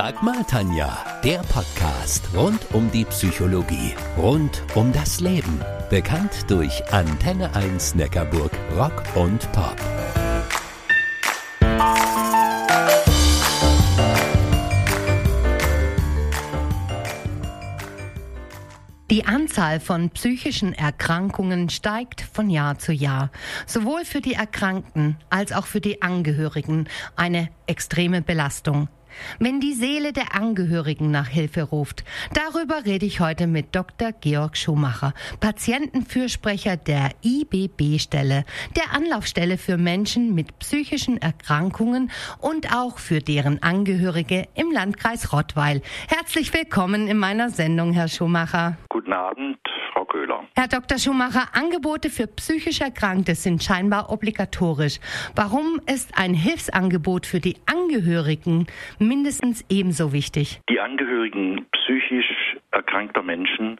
Sag mal, Tanja, der Podcast rund um die Psychologie, rund um das Leben. Bekannt durch Antenne 1 Neckarburg Rock und Pop. Die Anzahl von psychischen Erkrankungen steigt von Jahr zu Jahr. Sowohl für die Erkrankten als auch für die Angehörigen eine extreme Belastung. Wenn die Seele der Angehörigen nach Hilfe ruft, darüber rede ich heute mit Dr. Georg Schumacher, Patientenfürsprecher der IBB-Stelle, der Anlaufstelle für Menschen mit psychischen Erkrankungen und auch für deren Angehörige im Landkreis Rottweil. Herzlich willkommen in meiner Sendung, Herr Schumacher. Guten Abend. Köhler. Herr Dr. Schumacher, Angebote für psychisch Erkrankte sind scheinbar obligatorisch. Warum ist ein Hilfsangebot für die Angehörigen mindestens ebenso wichtig? Die Angehörigen psychisch erkrankter Menschen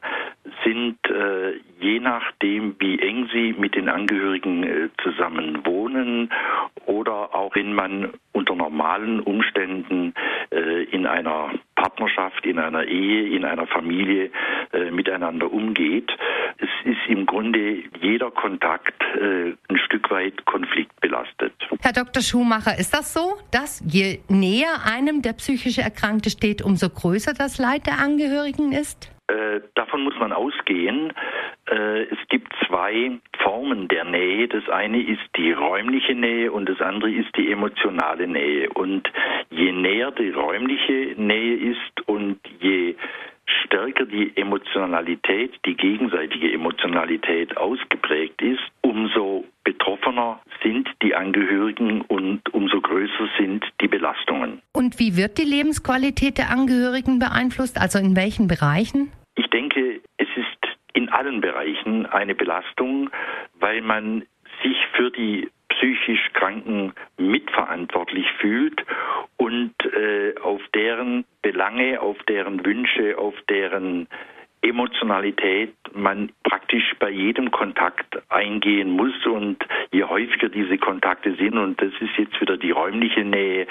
sind äh, je nachdem, wie eng sie mit den Angehörigen äh, zusammen wohnen oder auch wenn man unter normalen Umständen äh, in einer Partnerschaft, in einer Ehe, in einer Familie äh, miteinander umgeht. Es ist im Grunde jeder Kontakt äh, ein Stück weit konfliktbelastet. Herr Dr. Schumacher, ist das so, dass je näher einem der psychische Erkrankte steht, umso größer das Leid der Angehörigen ist? Äh, davon muss man ausgehen. Äh, es gibt zwei Formen der Nähe. Das eine ist die räumliche Nähe und das andere ist die emotionale Nähe. Und je näher die räumliche Nähe ist und je stärker die Emotionalität, die gegenseitige Emotionalität ausgeprägt ist, umso betroffener sind die Angehörigen und umso größer sind die Belastungen. Und wie wird die Lebensqualität der Angehörigen beeinflusst? Also in welchen Bereichen? Ich denke, es ist in allen Bereichen eine Belastung, weil man sich für die psychisch Kranken mitverantwortlich fühlt und äh, auf deren Belange, auf deren Wünsche, auf deren Emotionalität man praktisch bei jedem Kontakt eingehen muss. Und je häufiger diese Kontakte sind und das ist jetzt wieder die räumliche Nähe,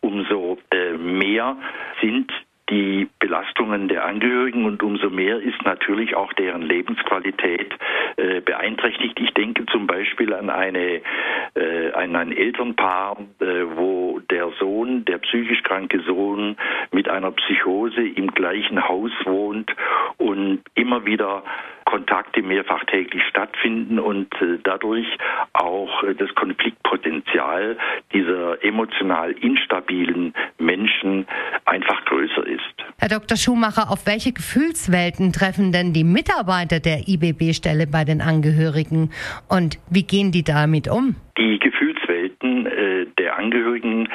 umso äh, mehr sind die Belastungen der Angehörigen und umso mehr ist natürlich auch deren Lebensqualität äh, beeinträchtigt. Ich denke zum Beispiel an eine äh, an ein Elternpaar, äh, wo der Sohn, der psychisch kranke Sohn mit einer Psychose im gleichen Haus wohnt und immer wieder Kontakte mehrfach täglich stattfinden und äh, dadurch auch äh, das Konfliktpotenzial dieser emotional instabilen Menschen einfach größer ist. Herr Dr. Schumacher, auf welche Gefühlswelten treffen denn die Mitarbeiter der IBB-Stelle bei den Angehörigen und wie gehen die damit um? Die Gefühlswelten äh, der Angehörigen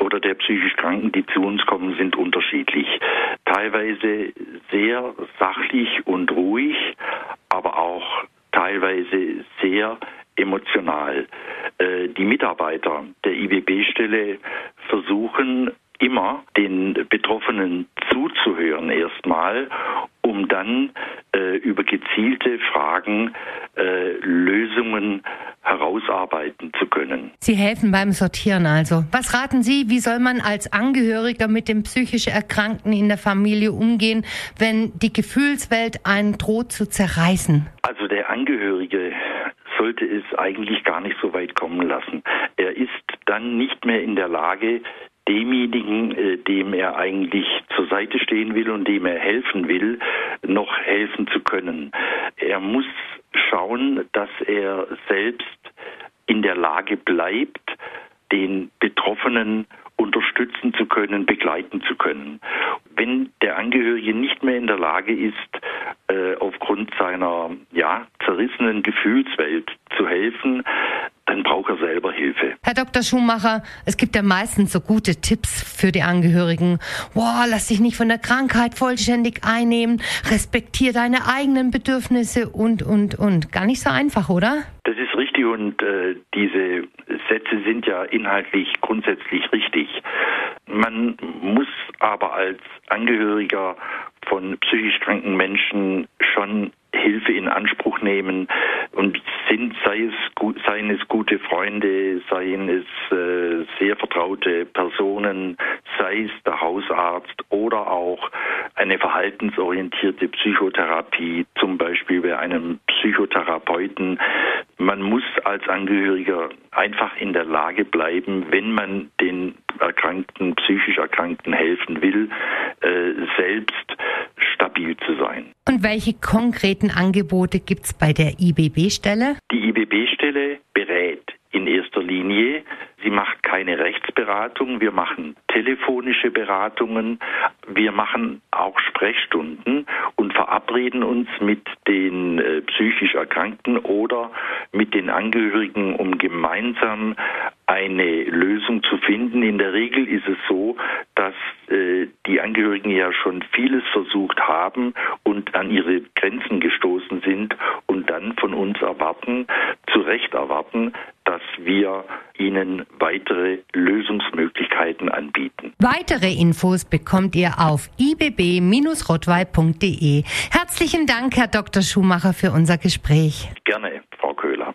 oder der psychisch Kranken, die zu uns kommen, sind unterschiedlich. Teilweise sehr sachlich und ruhig, aber auch teilweise sehr emotional. Äh, die Mitarbeiter der IBB-Stelle versuchen immer den Betroffenen zuzuhören erstmal, um dann äh, über gezielte Fragen äh, Lösungen herausarbeiten zu können. Sie helfen beim Sortieren also. Was raten Sie, wie soll man als Angehöriger mit dem psychisch Erkrankten in der Familie umgehen, wenn die Gefühlswelt einen droht zu zerreißen? Also der Angehörige sollte es eigentlich gar nicht so weit kommen lassen. Er ist dann nicht mehr in der Lage, demjenigen, äh, dem er eigentlich zur Seite stehen will und dem er helfen will, noch helfen zu können. Er muss schauen, dass er selbst in der Lage bleibt, den Betroffenen unterstützen zu können, begleiten zu können. Wenn der Angehörige nicht mehr in der Lage ist, äh, aufgrund seiner ja, zerrissenen Gefühlswelt zu helfen, dann braucht er selber Hilfe. Herr Dr. Schumacher, es gibt ja meistens so gute Tipps für die Angehörigen. Boah, lass dich nicht von der Krankheit vollständig einnehmen, respektier deine eigenen Bedürfnisse und, und, und. Gar nicht so einfach, oder? Das ist richtig und äh, diese Sätze sind ja inhaltlich grundsätzlich richtig. Man muss aber als Angehöriger von psychisch kranken Menschen schon Hilfe in Anspruch nehmen und sind, sei es, seien es gute Freunde, seien es äh, sehr vertraute Personen, sei es der Hausarzt oder auch eine verhaltensorientierte Psychotherapie, zum Beispiel bei einem Psychotherapeuten. Man muss als Angehöriger einfach in der Lage bleiben, wenn man den Erkrankten, psychisch Erkrankten helfen will, äh, selbst stabil zu sein. Und welche konkreten Angebote gibt es bei der IBB-Stelle? Die IBB-Stelle berät in erster Linie. Sie macht keine Rechtsberatung, wir machen telefonische Beratungen, wir machen auch Sprechstunden und verabreden uns mit den äh, psychisch Erkrankten oder mit den Angehörigen, um gemeinsam eine Lösung zu finden. In der Regel ist es so, dass äh, die Angehörigen ja schon vieles versucht haben und an ihre Grenzen gestoßen sind und dann von uns erwarten, zu Recht erwarten, dass wir ihnen weitere Lösungsmöglichkeiten anbieten. Weitere Infos bekommt ihr auf ibb-rottweil.de. Herzlichen Dank, Herr Dr. Schumacher, für unser Gespräch. Gerne, Frau Köhler.